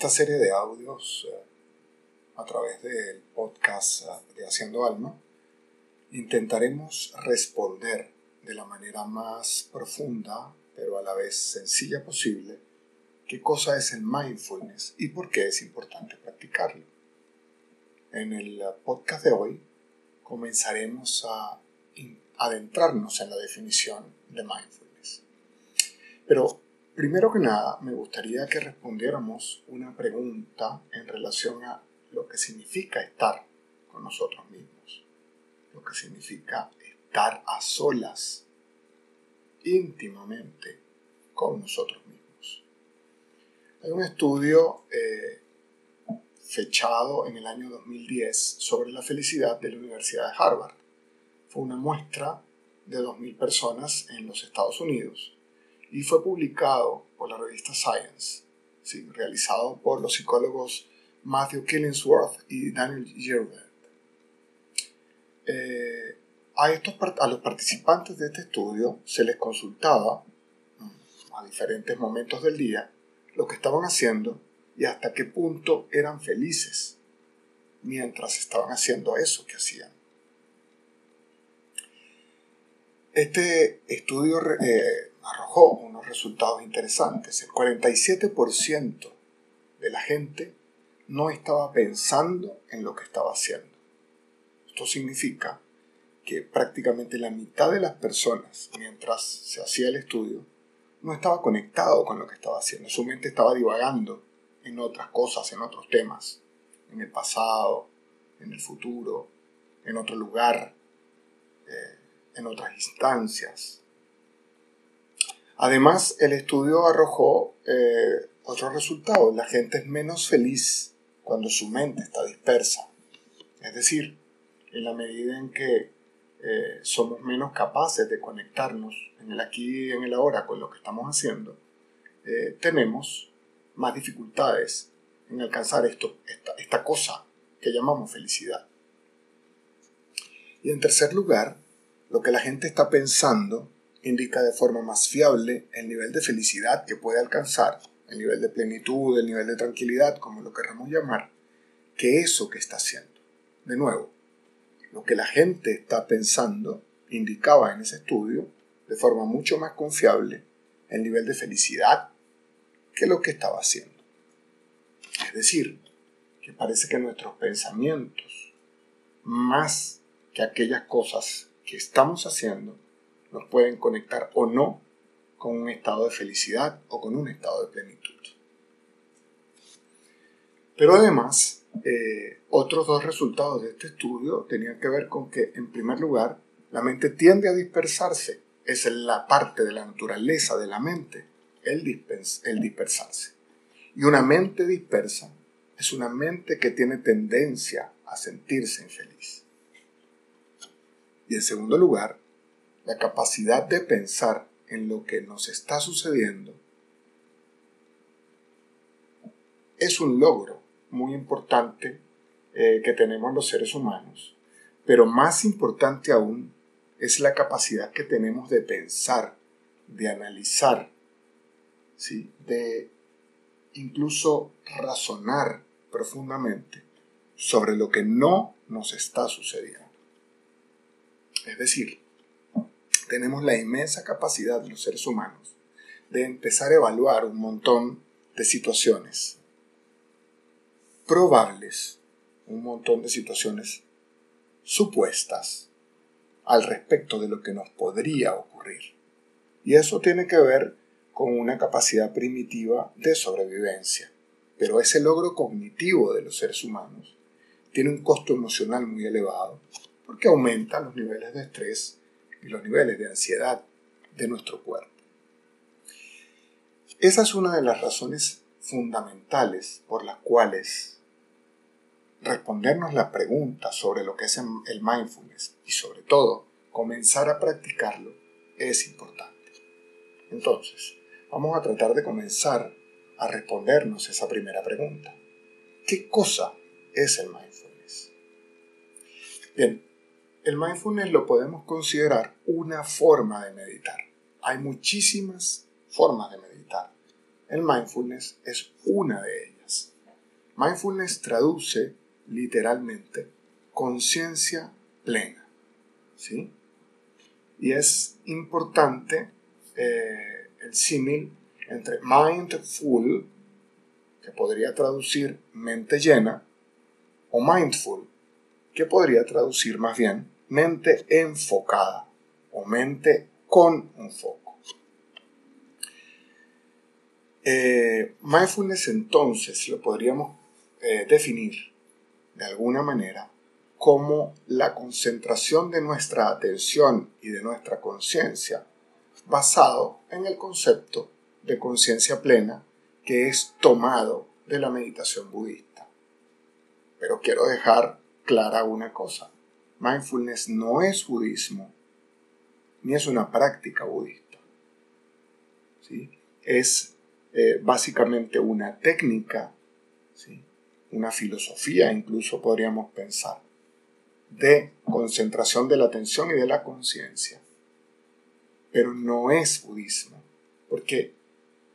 esta serie de audios eh, a través del podcast eh, de Haciendo Alma, intentaremos responder de la manera más profunda, pero a la vez sencilla posible, qué cosa es el mindfulness y por qué es importante practicarlo. En el podcast de hoy comenzaremos a adentrarnos en la definición de mindfulness. Pero primero que nada me gustaría que respondiéramos una pregunta en relación a lo que significa estar con nosotros mismos, lo que significa estar a solas, íntimamente con nosotros mismos. Hay un estudio eh, fechado en el año 2010 sobre la felicidad de la Universidad de Harvard. Fue una muestra de 2.000 personas en los Estados Unidos y fue publicado por la revista Science, realizado por los psicólogos Matthew Killingsworth y Daniel Gilbert. Eh, a, estos, a los participantes de este estudio se les consultaba mm, a diferentes momentos del día lo que estaban haciendo y hasta qué punto eran felices mientras estaban haciendo eso que hacían. Este estudio eh, arrojó unos resultados interesantes. El 47% de la gente no estaba pensando en lo que estaba haciendo. Esto significa que prácticamente la mitad de las personas, mientras se hacía el estudio, no estaba conectado con lo que estaba haciendo. Su mente estaba divagando en otras cosas, en otros temas, en el pasado, en el futuro, en otro lugar, eh, en otras instancias. Además, el estudio arrojó eh, otros resultados. La gente es menos feliz cuando su mente está dispersa. Es decir, en la medida en que eh, somos menos capaces de conectarnos en el aquí y en el ahora con lo que estamos haciendo, eh, tenemos más dificultades en alcanzar esto, esta, esta cosa que llamamos felicidad. Y en tercer lugar, lo que la gente está pensando indica de forma más fiable el nivel de felicidad que puede alcanzar, el nivel de plenitud, el nivel de tranquilidad, como lo queramos llamar, que eso que está haciendo. De nuevo, lo que la gente está pensando indicaba en ese estudio, de forma mucho más confiable, el nivel de felicidad que lo que estaba haciendo. Es decir, que parece que nuestros pensamientos, más que aquellas cosas que estamos haciendo, nos pueden conectar o no con un estado de felicidad o con un estado de plenitud. Pero además, eh, otros dos resultados de este estudio tenían que ver con que, en primer lugar, la mente tiende a dispersarse. Es la parte de la naturaleza de la mente, el, el dispersarse. Y una mente dispersa es una mente que tiene tendencia a sentirse infeliz. Y en segundo lugar, la capacidad de pensar en lo que nos está sucediendo es un logro muy importante eh, que tenemos los seres humanos, pero más importante aún es la capacidad que tenemos de pensar, de analizar, ¿sí? de incluso razonar profundamente sobre lo que no nos está sucediendo. Es decir, tenemos la inmensa capacidad de los seres humanos de empezar a evaluar un montón de situaciones probables un montón de situaciones supuestas al respecto de lo que nos podría ocurrir. Y eso tiene que ver con una capacidad primitiva de sobrevivencia. Pero ese logro cognitivo de los seres humanos tiene un costo emocional muy elevado porque aumenta los niveles de estrés y los niveles de ansiedad de nuestro cuerpo. Esa es una de las razones fundamentales por las cuales respondernos la pregunta sobre lo que es el mindfulness y sobre todo comenzar a practicarlo es importante. Entonces, vamos a tratar de comenzar a respondernos esa primera pregunta. ¿Qué cosa es el mindfulness? Bien, el mindfulness lo podemos considerar una forma de meditar. Hay muchísimas formas de meditar. El mindfulness es una de ellas. Mindfulness traduce literalmente conciencia plena. ¿sí? Y es importante eh, el símil entre mindful, que podría traducir mente llena, o mindful, que podría traducir más bien mente enfocada o mente con un foco. Eh, mindfulness entonces lo podríamos eh, definir de alguna manera como la concentración de nuestra atención y de nuestra conciencia basado en el concepto de conciencia plena que es tomado de la meditación budista. Pero quiero dejar clara una cosa. Mindfulness no es budismo, ni es una práctica budista. ¿sí? Es eh, básicamente una técnica, ¿sí? una filosofía incluso podríamos pensar, de concentración de la atención y de la conciencia. Pero no es budismo, porque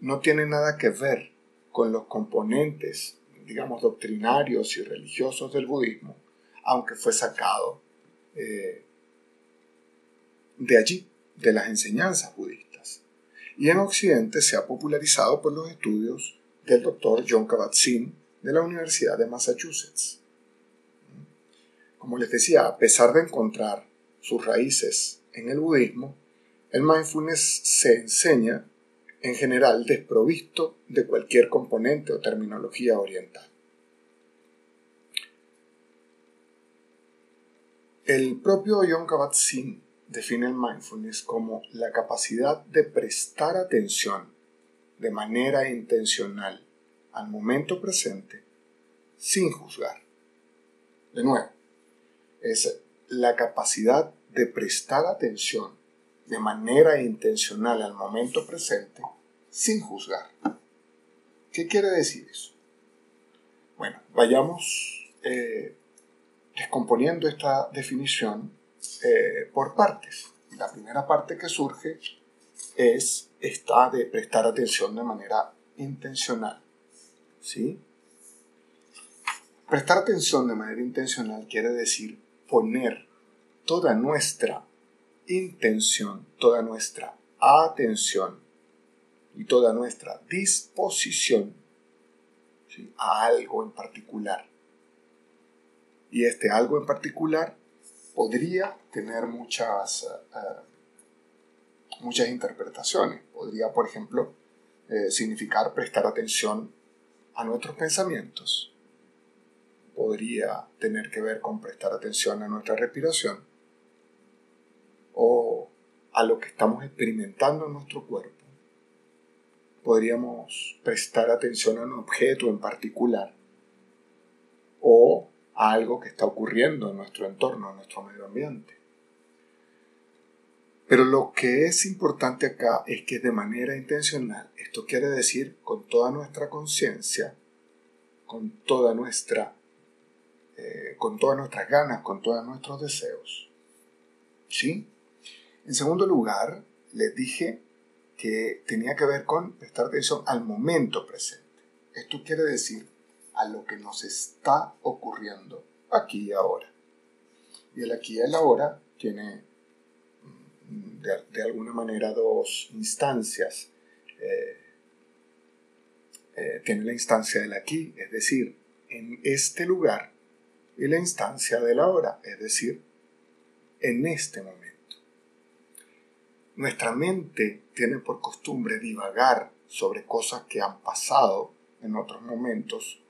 no tiene nada que ver con los componentes, digamos, doctrinarios y religiosos del budismo, aunque fue sacado eh, de allí, de las enseñanzas budistas. Y en Occidente se ha popularizado por los estudios del doctor John Kabat-Zinn de la Universidad de Massachusetts. Como les decía, a pesar de encontrar sus raíces en el budismo, el mindfulness se enseña en general desprovisto de cualquier componente o terminología oriental. El propio John Kabat-Zinn define el mindfulness como la capacidad de prestar atención de manera intencional al momento presente sin juzgar. De nuevo, es la capacidad de prestar atención de manera intencional al momento presente sin juzgar. ¿Qué quiere decir eso? Bueno, vayamos eh, descomponiendo esta definición eh, por partes. La primera parte que surge es esta de prestar atención de manera intencional. ¿Sí? Prestar atención de manera intencional quiere decir poner toda nuestra intención, toda nuestra atención y toda nuestra disposición a algo en particular. Y este algo en particular podría tener muchas, eh, muchas interpretaciones. Podría, por ejemplo, eh, significar prestar atención a nuestros pensamientos. Podría tener que ver con prestar atención a nuestra respiración o a lo que estamos experimentando en nuestro cuerpo. Podríamos prestar atención a un objeto en particular o algo que está ocurriendo en nuestro entorno, en nuestro medio ambiente. Pero lo que es importante acá es que de manera intencional, esto quiere decir con toda nuestra conciencia, con toda nuestra, eh, con todas nuestras ganas, con todos nuestros deseos. ¿Sí? En segundo lugar, les dije que tenía que ver con prestar atención al momento presente. Esto quiere decir a lo que nos está ocurriendo aquí y ahora. Y el aquí y el ahora tiene mm, de, alguna manera dos instancias. Eh, eh, tiene la instancia del aquí, es decir, en este lugar, y la instancia del ahora, es decir, en este momento. Nuestra mente tiene por costumbre divagar sobre cosas que han pasado en otros momentos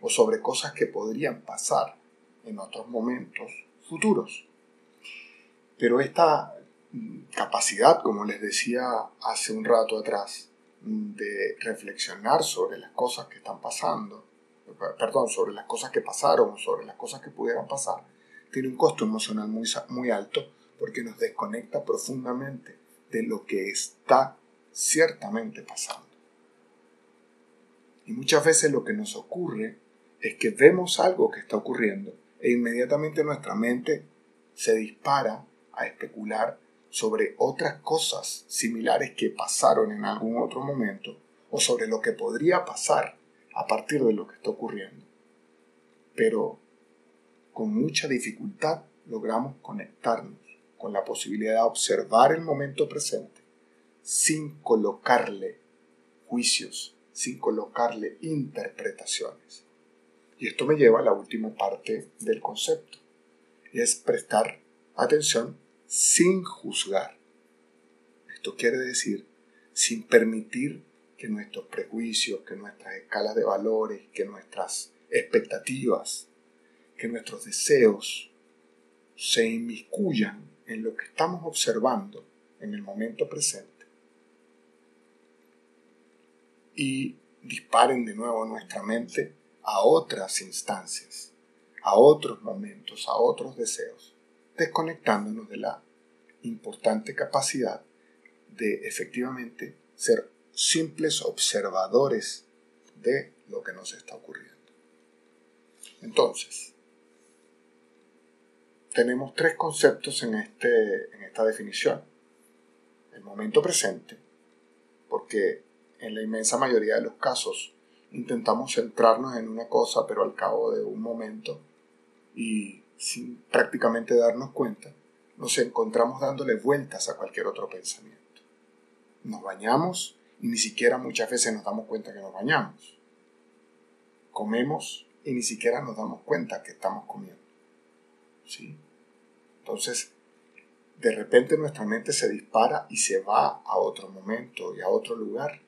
o sobre cosas que podrían pasar en otros momentos futuros. Pero esta mm, capacidad, como les decía hace un rato atrás, de reflexionar sobre las cosas que están pasando, perdón, sobre las cosas que pasaron, sobre las cosas que pudieran pasar, tiene un costo emocional muy alto porque nos desconecta profundamente de lo que está ciertamente pasando. Y muchas veces lo que nos ocurre es que vemos algo que está ocurriendo e inmediatamente nuestra mente se dispara a especular sobre otras cosas similares que pasaron en algún otro momento o sobre lo que podría pasar a partir de lo que está ocurriendo. Pero con mucha dificultad logramos conectarnos con la posibilidad de observar el momento presente sin colocarle juicios, sin colocarle interpretaciones. Y esto me lleva a la última parte del concepto, es prestar atención sin juzgar. Esto quiere decir sin permitir que nuestros prejuicios, que nuestras escalas de valores, que nuestras expectativas, que nuestros deseos se inmiscuyan en lo que estamos observando en el momento presente y disparen de nuevo nuestra mente a otras instancias, a otros momentos, a otros deseos, desconectándonos de la importante capacidad de efectivamente ser simples observadores de lo que nos está ocurriendo. Entonces, tenemos tres conceptos en, este, en esta definición. El momento presente, porque en la inmensa mayoría de los casos intentamos centrarnos en una cosa, pero al cabo de un momento y sin prácticamente darnos cuenta, nos encontramos dándole vueltas a cualquier otro pensamiento. Nos bañamos y ni siquiera muchas veces nos damos cuenta que nos bañamos. Comemos y ni siquiera nos damos cuenta que estamos comiendo. ¿Sí? Entonces, de repente nuestra mente se dispara y se va a otro momento y a otro lugar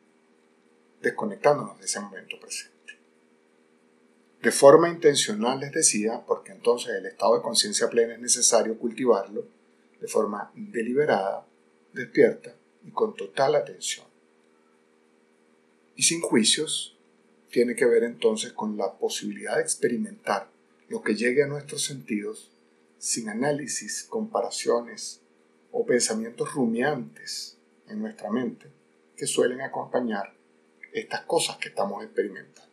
desconectándonos de ese momento presente. De forma intencional les decía, porque entonces el estado de conciencia plena es necesario cultivarlo de forma deliberada, despierta y con total atención. Y sin juicios, tiene que ver entonces con la posibilidad de experimentar lo que llegue a nuestros sentidos sin análisis, comparaciones o pensamientos rumiantes en nuestra mente que suelen acompañar estas cosas que estamos experimentando.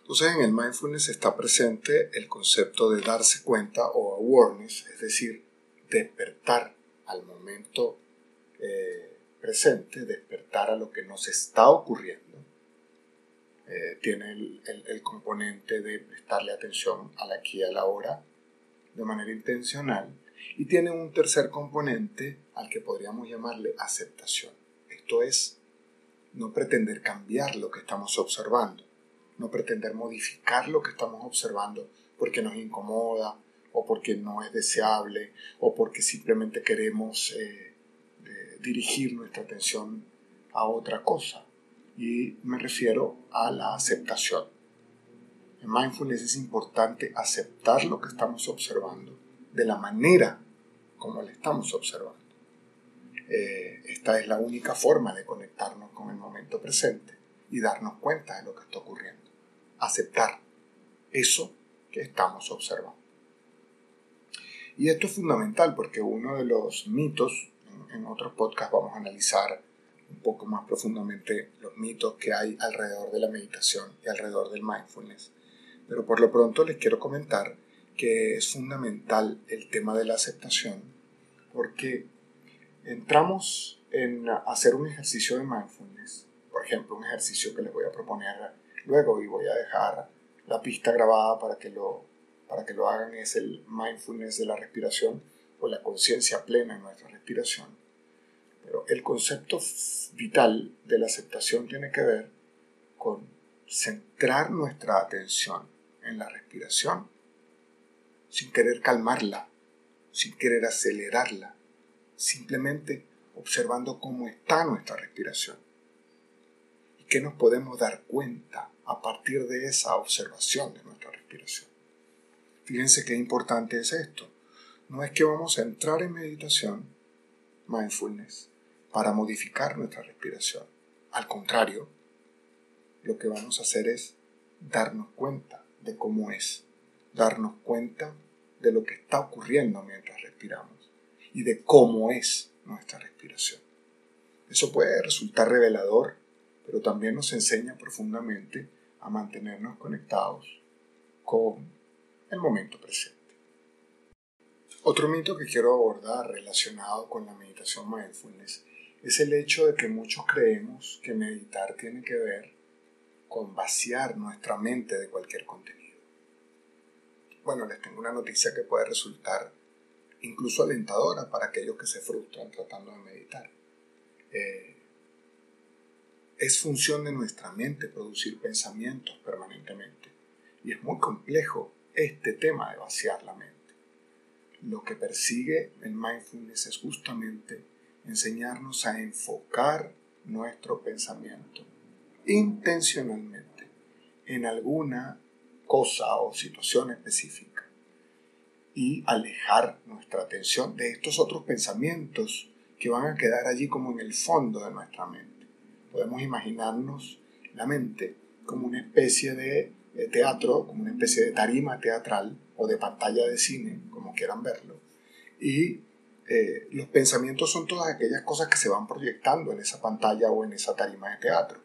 Entonces en el mindfulness está presente el concepto de darse cuenta o awareness, es decir, despertar al momento eh, presente, despertar a lo que nos está ocurriendo. Eh, tiene el, el, componente de prestarle atención al aquí y a la hora de manera intencional y tiene un tercer componente al que podríamos llamarle aceptación. Esto es no pretender cambiar lo que estamos observando, no pretender modificar lo que estamos observando porque nos incomoda o porque no es deseable o porque simplemente queremos eh, dirigir nuestra atención a otra cosa. Y me refiero a la aceptación. En mindfulness es importante aceptar lo que estamos observando de la manera como lo estamos observando. Eh, esta es la única forma de conectarnos con el momento presente y darnos cuenta de lo que está ocurriendo. Aceptar eso que estamos observando. Y esto es fundamental porque uno de los mitos, en, otros podcasts vamos a analizar un poco más profundamente los mitos que hay alrededor de la meditación y alrededor del mindfulness. Pero por lo pronto les quiero comentar que es fundamental el tema de la aceptación porque entramos en hacer un ejercicio de mindfulness, por ejemplo, un ejercicio que les voy a proponer luego y voy a dejar la pista grabada para que lo, para que lo hagan, es el mindfulness de la respiración o la conciencia plena en nuestra respiración. Pero el concepto vital de la aceptación tiene que ver con centrar nuestra atención en la respiración sin querer calmarla, sin querer acelerarla, simplemente observando cómo está nuestra respiración y que nos podemos dar cuenta a partir de esa observación de nuestra respiración. Fíjense qué importante es esto. No es que vamos a entrar en meditación, mindfulness, para modificar nuestra respiración. Al contrario, lo que vamos a hacer es darnos cuenta de cómo es, darnos cuenta de lo que está ocurriendo mientras respiramos y de cómo es nuestra respiración. Eso puede resultar revelador, pero también nos enseña profundamente a mantenernos conectados con el momento presente. Otro mito que quiero abordar relacionado con la meditación mindfulness es el hecho de que muchos creemos que meditar tiene que ver con vaciar nuestra mente de cualquier contenido. Bueno, les tengo una noticia que puede resultar incluso alentadora para aquellos que se frustran tratando de meditar. Eh, es función de nuestra mente producir pensamientos permanentemente. Y es muy complejo este tema de vaciar la mente. Lo que persigue el mindfulness es justamente enseñarnos a enfocar nuestro pensamiento intencionalmente en alguna cosa o situación específica y alejar nuestra atención de estos otros pensamientos que van a quedar allí como en el fondo de nuestra mente. Podemos imaginarnos la mente como una especie de teatro, como una especie de tarima teatral o de pantalla de cine, como quieran verlo. Y eh, los pensamientos son todas aquellas cosas que se van proyectando en esa pantalla o en esa tarima de teatro.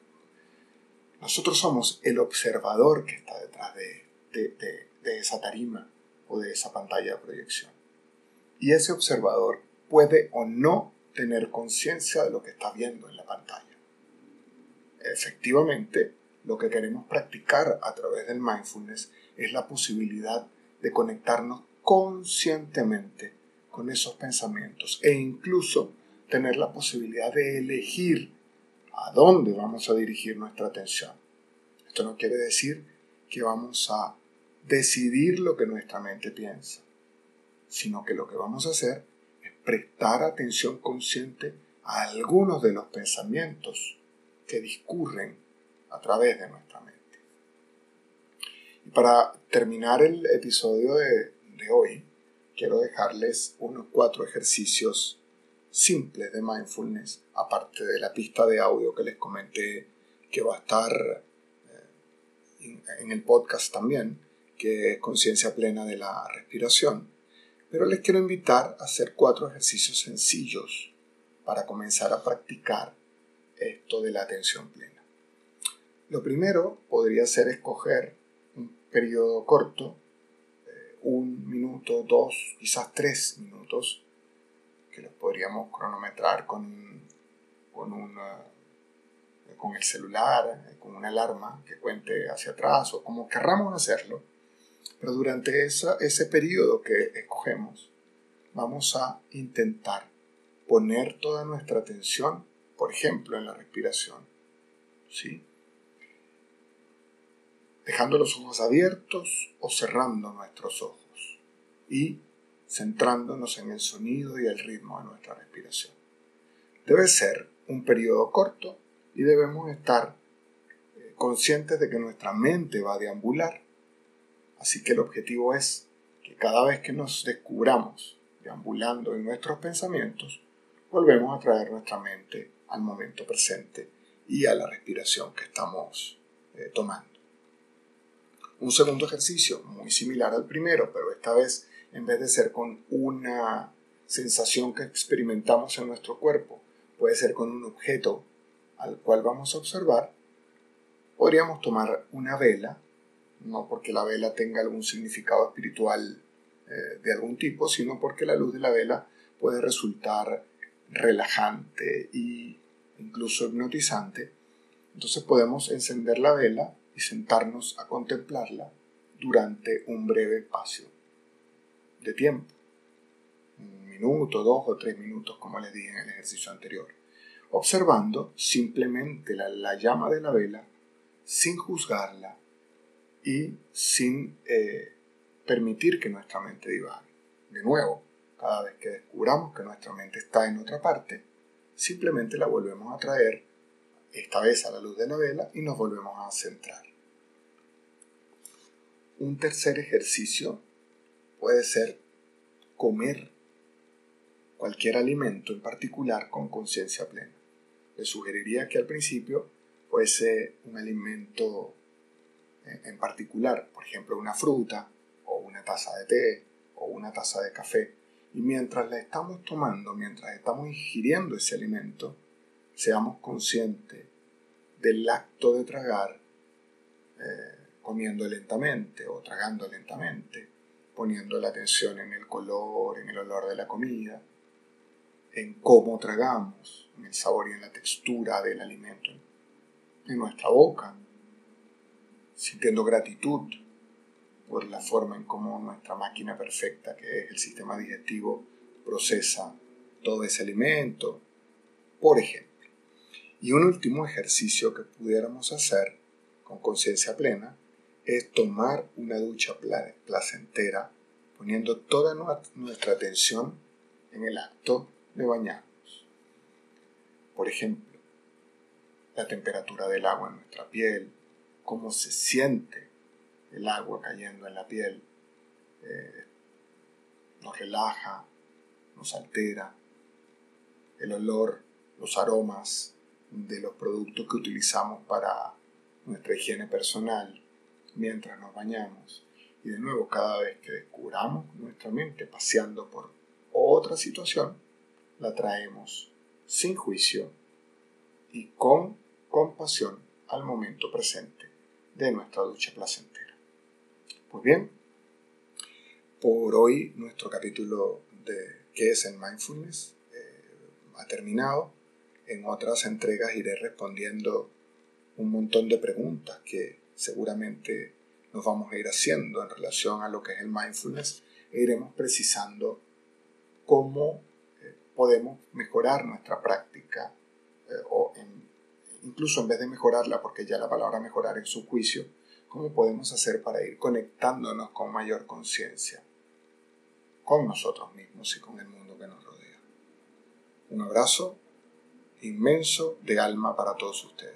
Nosotros somos el observador que está detrás de, de esa tarima o de esa pantalla de proyección. Y ese observador puede o no tener conciencia de lo que está viendo en la pantalla. Efectivamente, lo que queremos practicar a través del mindfulness es la posibilidad de conectarnos conscientemente con esos pensamientos e incluso tener la posibilidad de elegir a dónde vamos a dirigir nuestra atención. Esto no quiere decir que vamos a decidir lo que nuestra mente piensa, sino que lo que vamos a hacer es prestar atención consciente a algunos de los pensamientos que discurren a través de nuestra mente. Y para terminar el episodio de, de hoy, quiero dejarles unos cuatro ejercicios simples de mindfulness, aparte de la pista de audio que les comenté que va a estar eh, en el podcast también, que es conciencia plena de la respiración. Pero les quiero invitar a hacer cuatro ejercicios sencillos para comenzar a practicar esto de la atención plena. Lo primero podría ser escoger un periodo corto, eh, un minuto, dos, quizás tres minutos, que los podríamos cronometrar con, con, con el celular, eh, con una alarma que cuente hacia atrás o como querramos hacerlo. Pero durante esa, ese periodo que escogemos, vamos a intentar poner toda nuestra atención, por ejemplo, en la respiración. ¿Sí? dejando los ojos abiertos o cerrando nuestros ojos y centrándonos en el sonido y el ritmo de nuestra respiración. Debe ser un periodo corto y debemos estar eh, conscientes de que nuestra mente va a deambular. Así que el objetivo es que cada vez que nos descubramos deambulando en nuestros pensamientos, volvemos a traer nuestra mente al momento presente y a la respiración que estamos eh, tomando. Un segundo ejercicio, muy similar al primero, pero esta vez en vez de ser con una sensación que experimentamos en nuestro cuerpo, puede ser con un objeto al cual vamos a observar, podríamos tomar una vela, no porque la vela tenga algún significado espiritual eh, de algún tipo, sino porque la luz de la vela puede resultar relajante e incluso hipnotizante. Entonces podemos encender la vela y sentarnos a contemplarla durante un breve espacio de tiempo. Un minuto, dos o tres minutos, como les dije en el ejercicio anterior. Observando simplemente la, llama de la vela sin juzgarla y sin eh, permitir que nuestra mente divague. De nuevo, cada vez que descubramos que nuestra mente está en otra parte, simplemente la volvemos a traer, esta vez a la luz de la vela, y nos volvemos a centrar. Un tercer ejercicio puede ser comer cualquier alimento en particular con conciencia plena. Le sugeriría que al principio fuese un alimento en particular, por ejemplo una fruta o una taza de té o una taza de café. Y mientras la estamos tomando, mientras estamos ingiriendo ese alimento, seamos conscientes del acto de tragar eh, comiendo lentamente o tragando lentamente, poniendo la atención en el color, en el olor de la comida, en cómo tragamos, en el sabor y en la textura del alimento en nuestra boca sintiendo gratitud por la forma en cómo nuestra máquina perfecta, que es el sistema digestivo, procesa todo ese alimento, por ejemplo. Y un último ejercicio que pudiéramos hacer con conciencia plena es tomar una ducha placentera poniendo toda nuestra atención en el acto de bañarnos. Por ejemplo, la temperatura del agua en nuestra piel, cómo se siente el agua cayendo en la piel, eh, nos relaja, nos altera, el olor, los aromas de los productos que utilizamos para nuestra higiene personal mientras nos bañamos. Y de nuevo, cada vez que descubramos nuestra mente paseando por otra situación, la traemos sin juicio y con compasión al momento presente de nuestra ducha placentera. Pues bien, por hoy nuestro capítulo de qué es el mindfulness eh, ha terminado. En otras entregas iré respondiendo un montón de preguntas que seguramente nos vamos a ir haciendo en relación a lo que es el mindfulness e iremos precisando cómo eh, podemos mejorar nuestra práctica eh, o incluso en vez de mejorarla, porque ya la palabra mejorar es su juicio, cómo podemos hacer para ir conectándonos con mayor conciencia con nosotros mismos y con el mundo que nos rodea. Un abrazo inmenso de alma para todos ustedes.